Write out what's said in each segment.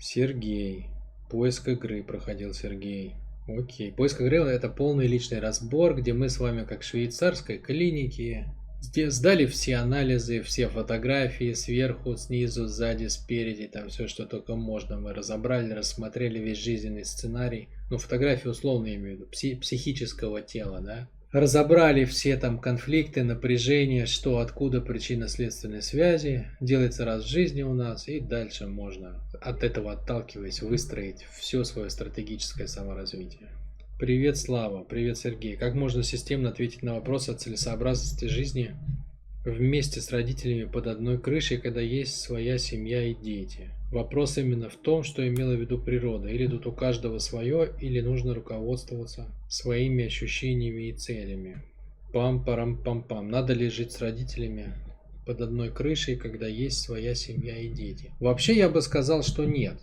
Сергей. Поиск игры проходил Сергей. Окей. Поиск игры это полный личный разбор, где мы с вами как в швейцарской клинике где сдали все анализы, все фотографии сверху, снизу, сзади, спереди, там все, что только можно. Мы разобрали, рассмотрели весь жизненный сценарий. Ну, фотографии условно я имею в виду, пси- психического тела, да разобрали все там конфликты, напряжения, что, откуда причинно-следственные связи, делается раз в жизни у нас, и дальше можно от этого отталкиваясь выстроить все свое стратегическое саморазвитие. Привет, Слава. Привет, Сергей. Как можно системно ответить на вопрос о целесообразности жизни вместе с родителями под одной крышей, когда есть своя семья и дети? Вопрос именно в том, что имела в виду природа. Или тут у каждого свое, или нужно руководствоваться своими ощущениями и целями. Пам-парам-пам-пам. Надо ли жить с родителями под одной крышей, когда есть своя семья и дети? Вообще я бы сказал, что нет.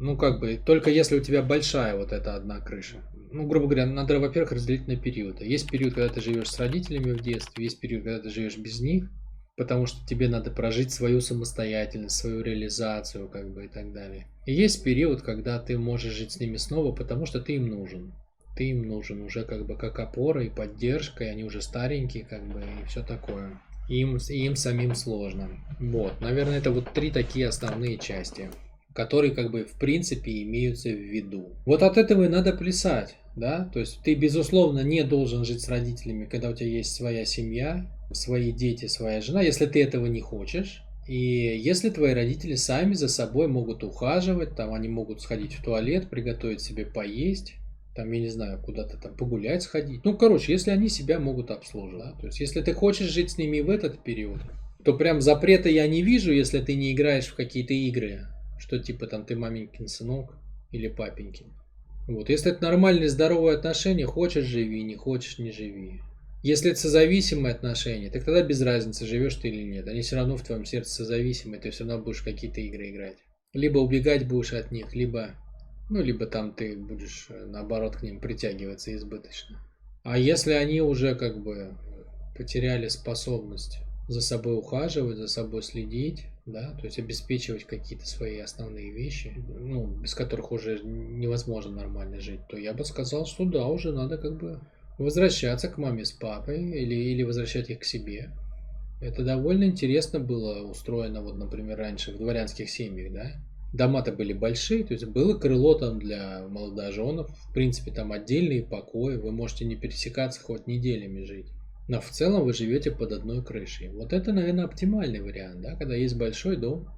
Ну, как бы, только если у тебя большая вот эта одна крыша. Ну, грубо говоря, надо, во-первых, разделить на периоды. Есть период, когда ты живешь с родителями в детстве, есть период, когда ты живешь без них, потому что тебе надо прожить свою самостоятельность, свою реализацию, как бы и так далее. И есть период, когда ты можешь жить с ними снова, потому что ты им нужен. Ты им нужен уже как бы как опора и поддержка, и они уже старенькие, как бы, и все такое. Им, им самим сложно. Вот, наверное, это вот три такие основные части, которые как бы в принципе имеются в виду. Вот от этого и надо плясать, да, то есть ты безусловно не должен жить с родителями, когда у тебя есть своя семья, свои дети, своя жена, если ты этого не хочешь. И если твои родители сами за собой могут ухаживать, там они могут сходить в туалет, приготовить себе поесть, там, я не знаю, куда-то там погулять сходить. Ну, короче, если они себя могут обслуживать. Да? То есть, если ты хочешь жить с ними в этот период, то прям запрета я не вижу, если ты не играешь в какие-то игры, что типа там ты маменькин сынок или папенькин. Вот, если это нормальные здоровые отношения, хочешь живи, не хочешь не живи. Если это созависимые отношения, так тогда без разницы, живешь ты или нет. Они все равно в твоем сердце созависимые, ты все равно будешь какие-то игры играть. Либо убегать будешь от них, либо, ну, либо там ты будешь, э, наоборот, к ним притягиваться избыточно. А если они уже как бы потеряли способность за собой ухаживать, за собой следить, да, то есть обеспечивать какие-то свои основные вещи, ну, без которых уже невозможно нормально жить, то я бы сказал, что да, уже надо как бы возвращаться к маме с папой или, или возвращать их к себе. Это довольно интересно было устроено, вот, например, раньше в дворянских семьях, да. Дома-то были большие, то есть было крыло там для молодоженов, в принципе, там отдельные покои, вы можете не пересекаться хоть неделями жить. Но в целом вы живете под одной крышей. Вот это, наверное, оптимальный вариант, да, когда есть большой дом,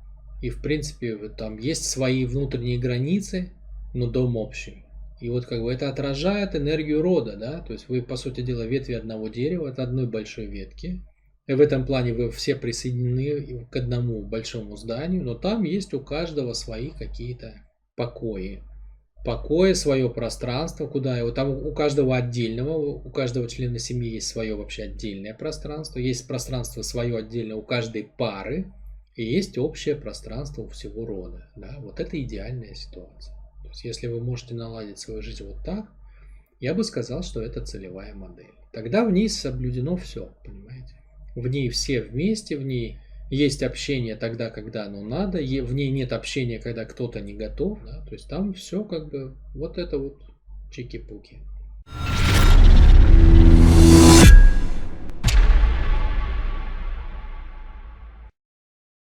и в принципе там есть свои внутренние границы, но дом общий. И вот как бы это отражает энергию рода, да, то есть вы, по сути дела, ветви одного дерева, от одной большой ветки. И в этом плане вы все присоединены к одному большому зданию, но там есть у каждого свои какие-то покои. Покои, свое пространство, куда его, там у каждого отдельного, у каждого члена семьи есть свое вообще отдельное пространство, есть пространство свое отдельное у каждой пары, и есть общее пространство у всего рода. Да? Вот это идеальная ситуация. То есть, если вы можете наладить свою жизнь вот так, я бы сказал, что это целевая модель. Тогда в ней соблюдено все, понимаете? В ней все вместе, в ней есть общение тогда, когда оно надо, в ней нет общения, когда кто-то не готов, да? то есть там все как бы вот это вот чики-пуки.